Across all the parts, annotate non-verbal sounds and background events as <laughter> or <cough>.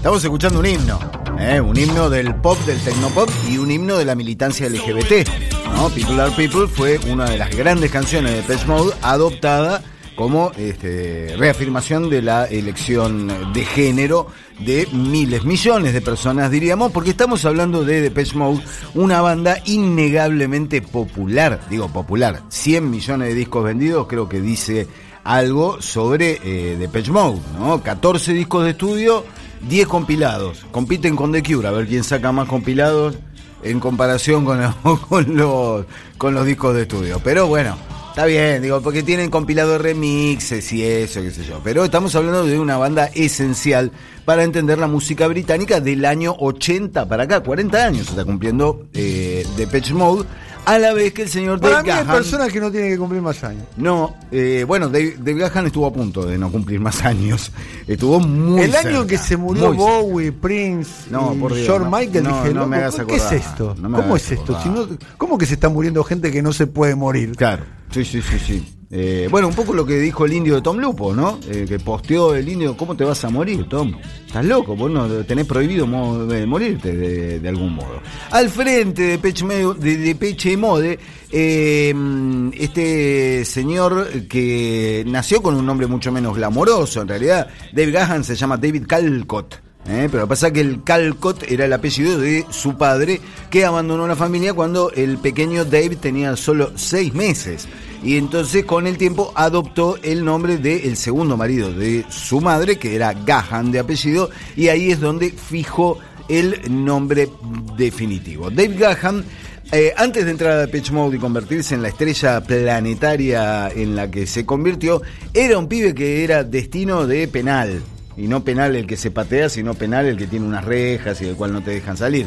Estamos escuchando un himno, ¿eh? un himno del pop, del tecnopop y un himno de la militancia LGBT. ¿no? People Are People fue una de las grandes canciones de Pet Mode adoptada como este, reafirmación de la elección de género de miles, millones de personas, diríamos, porque estamos hablando de Depeche Mode, una banda innegablemente popular, digo popular, 100 millones de discos vendidos, creo que dice algo sobre eh, Depeche Mode, ¿no? 14 discos de estudio, 10 compilados. Compiten con The Cure, a ver quién saca más compilados en comparación con, los, <laughs> con los discos de estudio. Pero bueno, está bien, digo, porque tienen compilado remixes y eso, qué sé yo. Pero estamos hablando de una banda esencial para entender la música británica del año 80 para acá, 40 años está cumpliendo eh, Depeche Mode a la vez que el señor Para Dave mí hay Gahan... personas que no tienen que cumplir más años. No, eh, bueno, Dave, Dave Gahan estuvo a punto de no cumplir más años. Estuvo muy el año cerca, en que se murió. Bowie, Prince, No, y por Dios, George no. Michael, No, dije, no me hagas ¿qué es acordar, esto? ¿Cómo es esto? acordar. Si ¿Cómo que se está muriendo gente que no se puede morir? Claro, sí, sí, sí, sí. Eh, bueno, un poco lo que dijo el indio de Tom Lupo, ¿no? Eh, que posteó el indio, ¿cómo te vas a morir, Tom? Estás loco, vos no tenés prohibido mo- de morirte de, algún modo. Al frente de Peche, de, de Peche Mode, eh, este señor que nació con un nombre mucho menos glamoroso, en realidad, David Gahan se llama David Calcott. ¿eh? Pero pasa que el Calcott era el apellido de su padre que abandonó la familia cuando el pequeño David tenía solo seis meses. Y entonces con el tiempo adoptó el nombre del segundo marido de su madre, que era Gahan de apellido, y ahí es donde fijó el nombre definitivo. Dave Gahan eh, antes de entrar a Pitch Mode y convertirse en la estrella planetaria en la que se convirtió, era un pibe que era destino de penal. Y no penal el que se patea, sino penal el que tiene unas rejas y del cual no te dejan salir.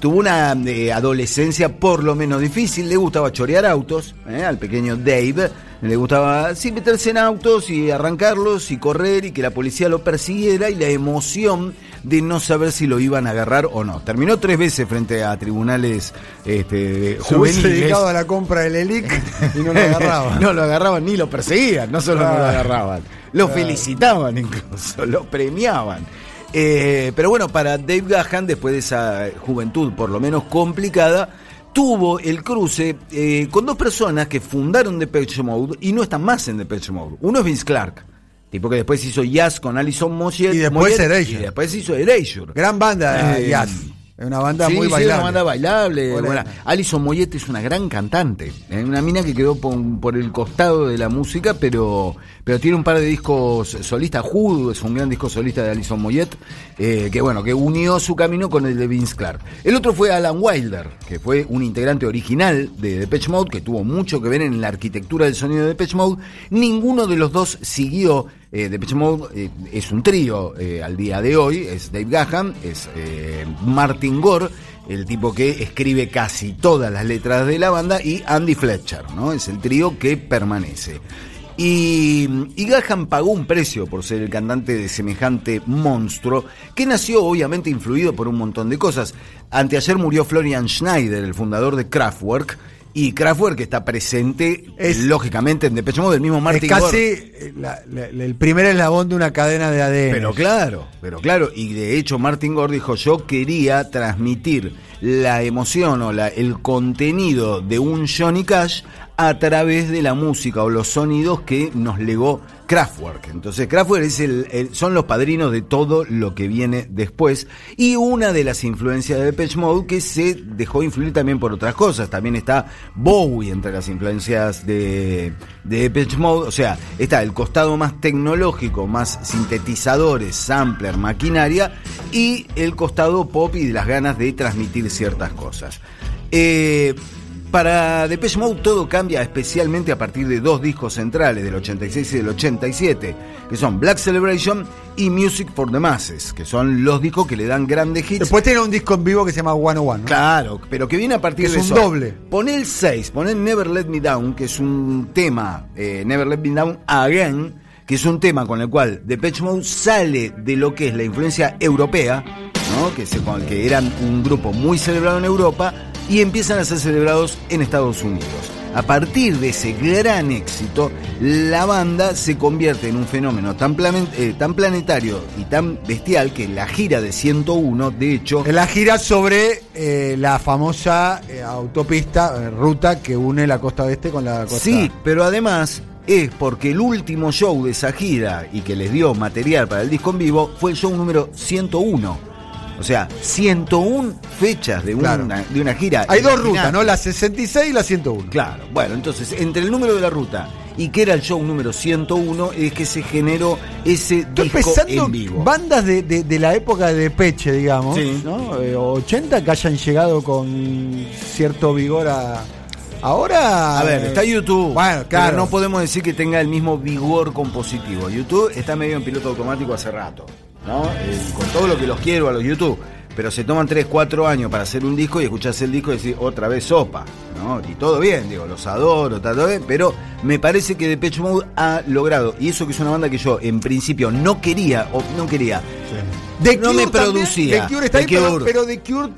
Tuvo una eh, adolescencia por lo menos difícil, le gustaba chorear autos, eh, al pequeño Dave, le gustaba sí, meterse en autos y arrancarlos y correr y que la policía lo persiguiera y la emoción de no saber si lo iban a agarrar o no. Terminó tres veces frente a tribunales este, Se juveniles. dedicado a la compra del Elic y no lo <laughs> agarraban. no lo agarraban ni lo perseguían, no solo no lo agarraban, lo felicitaban incluso, lo premiaban. Eh, pero bueno, para Dave Gahan, después de esa juventud por lo menos complicada, tuvo el cruce eh, con dos personas que fundaron Depeche Mode y no están más en Depeche Mode. Uno es Vince Clark, tipo que después hizo jazz con Alison Moyet. Y después Moyet, Erasure. y después hizo Erasure. Gran banda, Eh, Jazz. Es una banda Sí, muy sí, bailable. una banda bailable. Bueno, Alison Moyet es una gran cantante. ¿eh? Una mina que quedó por, por el costado de la música, pero, pero tiene un par de discos solistas. Hood es un gran disco solista de Alison Moyet, eh, que bueno, que unió su camino con el de Vince Clark. El otro fue Alan Wilder, que fue un integrante original de Depeche Mode, que tuvo mucho que ver en la arquitectura del sonido de Depeche Mode. Ninguno de los dos siguió. Eh, Depeche Mode eh, es un trío eh, al día de hoy, es Dave Gahan, es eh, Martin Gore, el tipo que escribe casi todas las letras de la banda, y Andy Fletcher, ¿no? Es el trío que permanece. Y, y Gahan pagó un precio por ser el cantante de semejante monstruo, que nació obviamente influido por un montón de cosas. Anteayer murió Florian Schneider, el fundador de Kraftwerk, y Kraftwerk está presente, Es- lógicamente, en Depeche Mode, el mismo Martin es casi la- el primer eslabón de una cadena de ADN. Pero claro, pero claro, y de hecho Martin Gore dijo, yo quería transmitir la emoción o la, el contenido de un Johnny Cash a través de la música o los sonidos que nos legó Kraftwerk. Entonces Kraftwerk es el, son los padrinos de todo lo que viene después y una de las influencias de Depeche Mode que se dejó influir también por otras cosas. También está Bowie entre las influencias de, de Depeche Mode. O sea, está el costado más tecnológico, más sintetizadores, sampler, maquinaria y el costado pop y las ganas de transmitir ciertas cosas. Eh, para Depeche Mode todo cambia especialmente a partir de dos discos centrales del 86 y del 87, que son Black Celebration y Music for the Masses, que son los discos que le dan grandes hits. Después tiene un disco en vivo que se llama One One. ¿no? Claro, pero que viene a partir Es de un eso. doble. Poné el 6, poné el Never Let Me Down, que es un tema, eh, Never Let Me Down Again, que es un tema con el cual Depeche Mode sale de lo que es la influencia europea, ¿no? que, se, que eran un grupo muy celebrado en Europa, y empiezan a ser celebrados en Estados Unidos. A partir de ese gran éxito, la banda se convierte en un fenómeno tan, eh, tan planetario y tan bestial que la gira de 101, de hecho, la gira sobre eh, la famosa eh, autopista, ruta que une la costa oeste con la costa. Sí, pero además es porque el último show de esa gira y que les dio material para el disco en vivo fue el show número 101. O sea, 101 fechas de una, de una gira. Hay dos rutas, ¿no? La 66 y la 101. Claro, bueno, entonces entre el número de la ruta y que era el show número 101 es que se generó ese Estoy disco pensando en vivo. bandas de, de- de la época de Peche, digamos, Sí. ¿no? Eh, 80 que hayan llegado con cierto vigor a. Ahora. A ver, está YouTube. Bueno, pero claro. no podemos decir que tenga el mismo vigor compositivo. YouTube está medio en piloto automático hace rato. ¿No? Eh, con todo lo que los quiero a los YouTube. Pero se toman 3, 4 años para hacer un disco y escuchás el disco y decís otra vez sopa. ¿no? Y todo bien, digo, los adoro, todo bien. Pero me parece que Depeche Mode ha logrado, y eso que es una banda que yo en principio no quería, o no quería, The no Cure me también, producía. The Cure está The ahí, pero- Cure. Pero, The Cure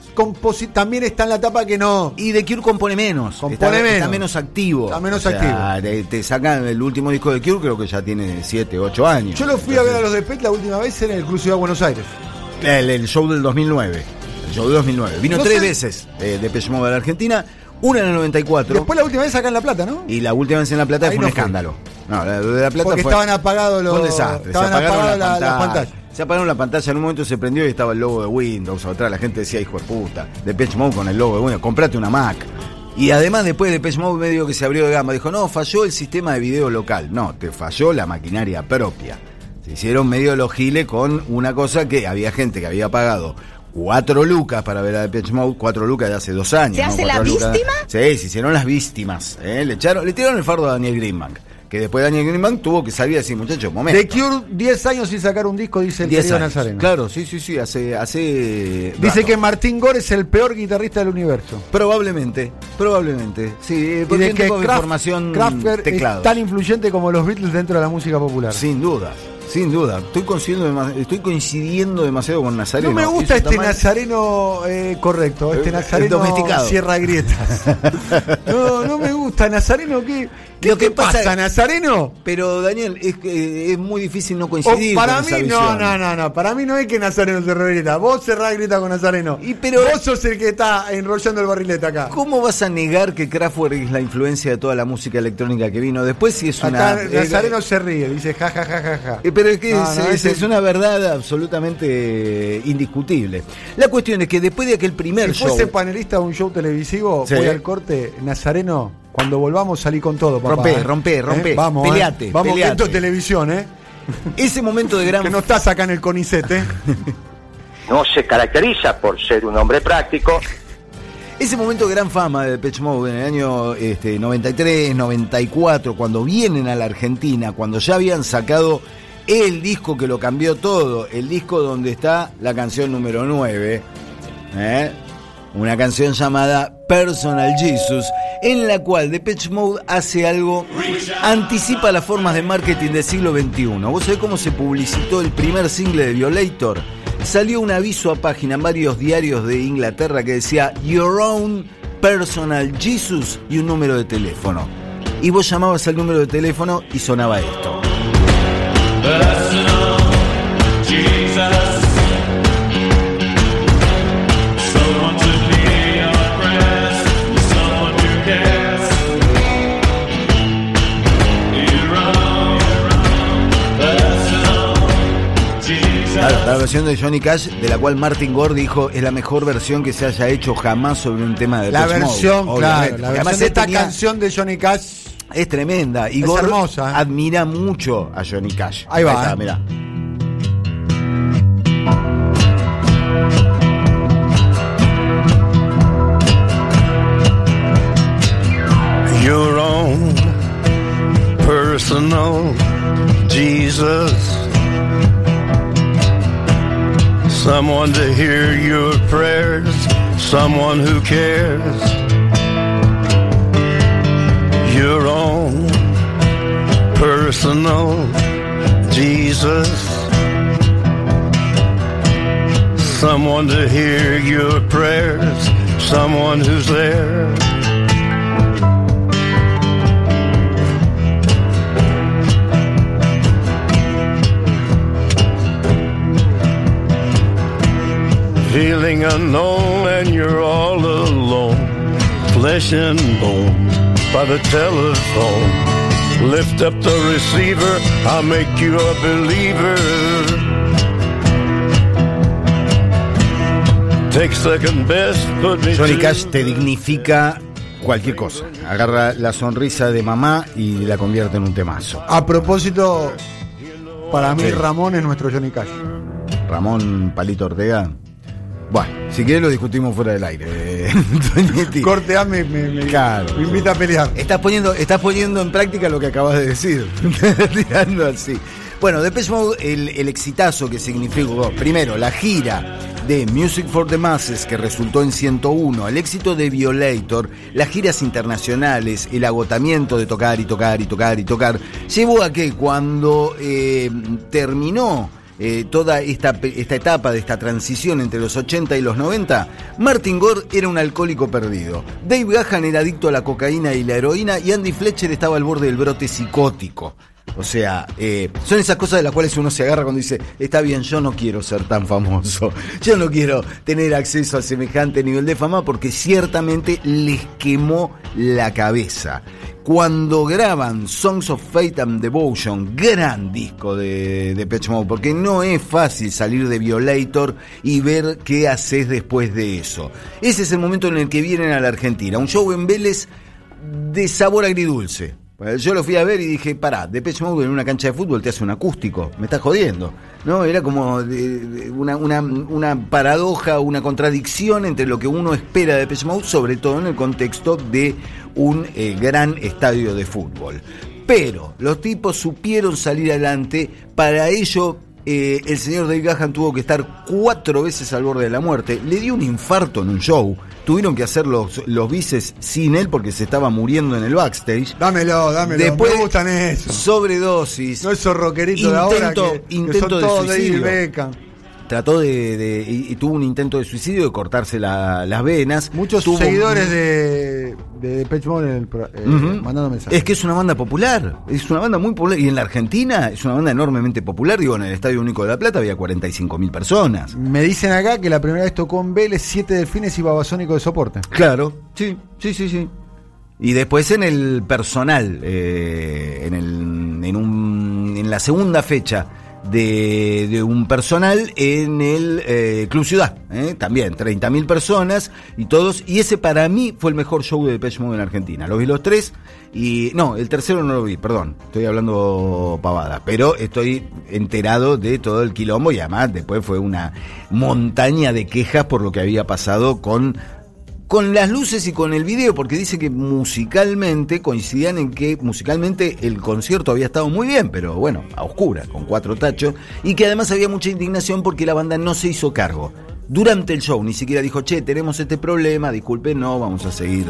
también está en la etapa que no. Y The Cure compone menos. Compone está, menos. está menos activo. Está menos activo. Te, te sacan el último disco de Cure, creo que ya tiene 7, 8 años. Yo lo fui a ver a los de Pet la última vez en el Club Ciudad de Buenos Aires. El, el show del 2009. El show del 2009. Vino No tres sé. veces eh, de Mode a la Argentina. Una en el 94. Después la última vez acá en La Plata, ¿no? y la última vez en La Plata Ahí fue un escándalo. No, la de La Plata Porque fue, estaban apagados los. fue un desastre. Estaban apagadas la la- las pantalla. pantallas. Se apagaron la pantalla. En un momento se prendió y estaba el logo de Windows. Atrás la gente decía, hijo de puta. De Mode con el logo de Windows. Comprate una Mac. Y además después de Mode medio que se abrió de gama. Dijo, no, falló el sistema de video local. No, te falló la maquinaria propia. Se hicieron medio los giles con una cosa que había gente que había pagado cuatro lucas para ver a Depeche Mode, cuatro lucas de hace dos años. ¿Se hace la lucas- víctima? Sí, se hicieron las víctimas. ¿eh? Le echaron, le tiraron el fardo a Daniel Greenbank. Que después Daniel Greenbank tuvo que salir decir, muchachos, momento. The Cure, 10 años sin sacar un disco, dice el 10 querido años. Nazareno. Claro, sí, sí, sí, hace... hace Dice rato. que Martín Gore es el peor guitarrista del universo. Probablemente, probablemente. Sí, Y porque de que tipo de Kraft- información Kraftwerk es tan influyente como los Beatles dentro de la música popular. Sin duda, sin duda. Estoy coincidiendo, estoy coincidiendo demasiado con Nazareno. No me gusta este nazareno eh, correcto, este Eh, nazareno domesticado. cierra grietas. <laughs> no, no me gusta. Nazareno, ¿qué, qué Lo que pasa, pasa- Nazareno? Pero Daniel, es que es muy difícil no O coincidir para con mí, esa no, no, no, no. Para mí no es que Nazareno cerró grieta. Vos cerrás grieta con Nazareno. Y pero- Vos sos el que está enrollando el barrilete acá. ¿Cómo vas a negar que Kraftwerk es la influencia de toda la música electrónica que vino después? Si es una. Acá eh, Nazareno se ríe, dice ja, ja, ja, ja, ja. Eh, Pero es que No, es, no, es- ese- es una verdad absolutamente indiscutible. La cuestión es que después de aquel primer Si show. fuese panelista de un show televisivo, Sí. voy al corte, Nazareno, cuando volvamos salí con todo, papá. Rompé, ¿eh? rompé, rompé. ¿Eh? Vamos, Peleate, ¿eh? Vamos, peleate. esto es televisión, ¿eh? <laughs> Ese momento de gran. Que no estás acá en el CONICET, ¿eh? <laughs> no se caracteriza por ser un hombre práctico, Ese momento de gran fama de Depeche Mode en el año este, 93, 94, cuando vienen a la Argentina, cuando ya habían sacado el disco que lo cambió todo, el disco donde está la canción número 9, ¿eh? una canción llamada Personal Jesus, en la cual Depeche Mode hace algo, anticipa las formas de marketing del siglo XXI. ¿Vos sabés cómo se publicitó el primer single de Violator? Salió un aviso a página en varios diarios de Inglaterra que decía Your Own Personal Jesus y un número de teléfono. Y vos llamabas al número de teléfono y sonaba esto. La versión de Johnny Cash, de la cual Martin Gore dijo es la mejor versión que se haya hecho jamás sobre un tema de La Mode", versión, claro, la versión además de esta tenía- canción de Johnny Cash. Es tremenda. Y Es hermosa, ¿eh? admira mucho a Johnny Cash. Ahí va, está, ¿eh? mirá. your own personal Jesus. Someone to hear your prayers, someone who cares. your own personal Jesus. Someone to hear your prayers, someone who's there. Feeling unknown and you're all alone, flesh and bone by the telephone. Lift up the receiver, I'll make you a believer. Take second best, put me Johnny Cash te dignifica cualquier cosa. Agarra la sonrisa de mamá y la convierte en un temazo. A propósito, para mí Sí. Ramón es nuestro Johnny Cash. Ramón Palito Ortega. Bueno, si querés lo discutimos fuera del aire. Toñetti. <laughs> Corte A me, me- me- Claro. me invita a pelear. Estás poniendo, estás poniendo en práctica lo que acabas de decir. <laughs> Tirando así. Bueno, Depeche Mode, el, el exitazo que significó, primero, la gira de Music for the Masses, que resultó en 101, el éxito de Violator, las giras internacionales, el agotamiento de tocar y tocar y tocar y tocar, llevó a que cuando eh, terminó eh, toda esta, esta etapa de esta transición entre los 80 y los 90, Martin Gore era un alcohólico perdido. Dave Gahan era adicto a la cocaína y la heroína y Andy Fletcher estaba al borde del brote psicótico. O sea, eh, son esas cosas de las cuales uno se agarra cuando dice, está bien, yo no quiero ser tan famoso, <laughs> yo no quiero tener acceso a semejante nivel de fama porque ciertamente les quemó la cabeza. Cuando graban Songs of Fate and Devotion, gran disco de, de Depeche Mode, porque no es fácil salir de Violator y ver qué haces después de eso. Ese es el momento en el que vienen a la Argentina. Un show en Vélez de sabor agridulce. Yo lo fui a ver y dije, pará, Depeche Mode en una cancha de fútbol te hace un acústico, me estás jodiendo. ¿No? Era como de- de una, una, una paradoja, una contradicción entre lo que uno espera de Depeche Mode, sobre todo en el contexto de un eh, gran estadio de fútbol. Pero los tipos supieron salir adelante, para ello eh, el señor Dave Gahan tuvo que estar cuatro veces al borde de la muerte, le dio un infarto en un show, tuvieron que hacer los, los bices sin él porque se estaba muriendo en el backstage. Dámelo, dámelo. Después, me gustan eso. sobredosis. No esos rockeritos de ahora Intento- que, que intento son de todos David suicidio. Beckham. Trató de, de- y, y tuvo un intento de suicidio de cortarse la- las venas. Muchos Tuvo- seguidores de, de Depeche Mode en el pro- eh, mandando mensajes. Es que es una banda popular, es una banda muy popular. Y en la Argentina es una banda enormemente popular. Digo, en el Estadio Único de La Plata había 45 mil personas. Me dicen acá que la primera vez tocó en Vélez siete delfines y babasónico de soporte. Claro, sí, sí, sí, sí. Y después en el personal, eh, en, el, en, un, en la segunda fecha de, de un personal en el eh, Club Ciudad, eh, también 30.000 personas y todos, y ese para mí fue el mejor show de Depeche Mode en Argentina. Lo vi los tres y no, el tercero no lo vi, perdón, estoy hablando pavada, pero estoy enterado de todo el quilombo y además después fue una montaña de quejas por lo que había pasado con con las luces y con el video, porque dice que musicalmente coincidían en que musicalmente el concierto había estado muy bien, pero bueno, a oscura, con cuatro tachos, y que además había mucha indignación porque la banda no se hizo cargo. Durante el show ni siquiera dijo, che, tenemos este problema, disculpen, no, vamos a seguir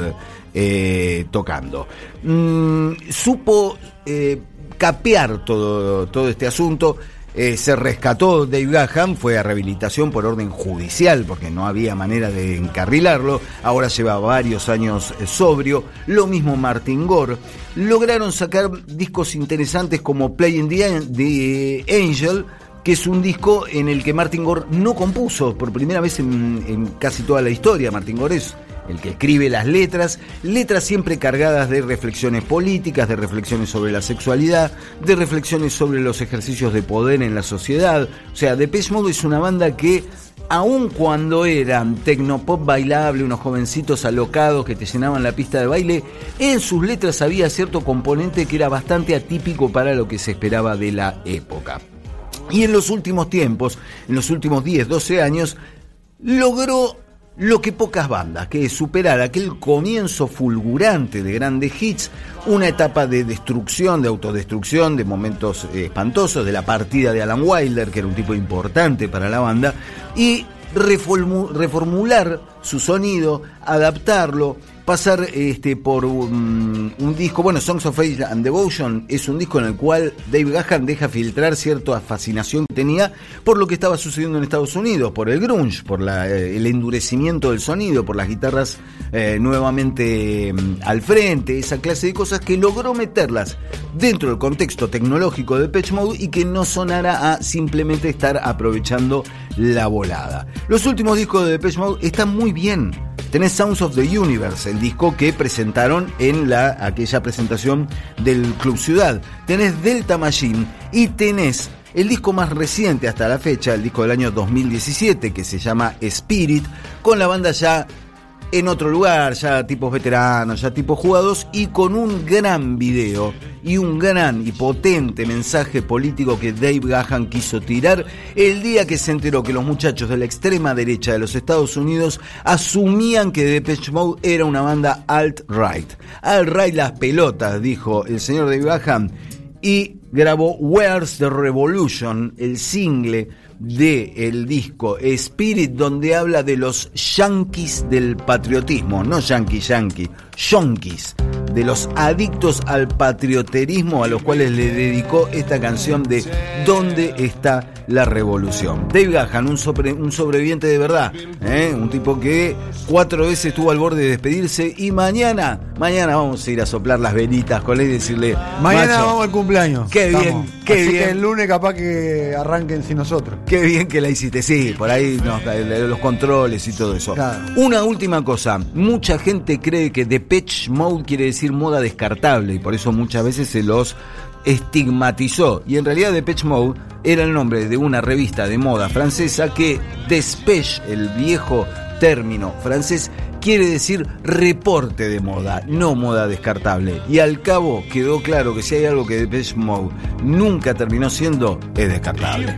eh, tocando. Mm, supo eh, capear todo, todo este asunto. Eh, se rescató Dave Gahan, fue a rehabilitación por orden judicial, porque no había manera de encarrilarlo. Ahora lleva varios años eh, sobrio. Lo mismo Martin Gore. Lograron sacar discos interesantes como Playing the, An- the Angel, que es un disco en el que Martin Gore no compuso por primera vez en, en casi toda la historia. Martin Gore es el que escribe las letras, letras siempre cargadas de reflexiones políticas, de reflexiones sobre la sexualidad, de reflexiones sobre los ejercicios de poder en la sociedad. O sea, Depeche Mode es una banda que, aun cuando eran tecnopop bailable, unos jovencitos alocados que te llenaban la pista de baile, en sus letras había cierto componente que era bastante atípico para lo que se esperaba de la época. Y en los últimos tiempos, en los últimos 10, 12 años, logró lo que pocas bandas, que es superar aquel comienzo fulgurante de grandes hits, una etapa de destrucción, de autodestrucción, de momentos eh, espantosos, de la partida de Alan Wilder, que era un tipo importante para la banda, y reformu- reformular su sonido, adaptarlo, pasar este, por un, disco, bueno, Songs of Age and Devotion es un disco en el cual Dave Gahan deja filtrar cierta fascinación que tenía por lo que estaba sucediendo en Estados Unidos, por el grunge, por eh, el endurecimiento del sonido, por las guitarras eh, nuevamente mm, al frente, esa clase de cosas que logró meterlas dentro del contexto tecnológico de Patch Mode y que no sonara a simplemente estar aprovechando la volada. Los últimos discos de Depeche Mode están muy bien. Tenés Sounds of the Universe, el disco que presentaron en la, aquella presentación del Club Ciudad. Tenés Delta Machine y tenés el disco más reciente hasta la fecha, el disco del año 2017, que se llama Spirit, con la banda ya en otro lugar, ya tipos veteranos, ya tipos jugados, y con un gran video y un gran y potente mensaje político que Dave Gahan quiso tirar el día que se enteró que los muchachos de la extrema derecha de los Estados Unidos asumían que Depeche Mode era una banda alt-right. Alt-right las pelotas, dijo el señor Dave Gahan, y grabó Where's the Revolution, el single de el disco Spirit donde habla de los yanquis del patriotismo, no yankee yankee, yonkis, de los adictos al patrioterismo a los cuales le dedicó esta canción de ¿Dónde está la revolución? Dave Gahan, un, sobre- un sobreviviente de verdad, ¿eh? un tipo que cuatro veces estuvo al borde de despedirse y mañana, mañana vamos a ir a soplar las velitas con él y decirle, Mañana "Macho, vamos al cumpleaños. Qué Estamos. bien, qué Así bien. que el lunes capaz que arranquen sin nosotros. Qué bien que la hiciste, sí, por ahí los controles y todo eso. Claro. Una última cosa, mucha gente cree que Depeche Mode quiere decir moda descartable y por eso muchas veces se los estigmatizó. Y en realidad Depeche Mode era el nombre de una revista de moda francesa que Despech, el viejo término francés, quiere decir reporte de moda, no moda descartable. Y al cabo quedó claro que si hay algo que Depeche Mode nunca terminó siendo, es descartable.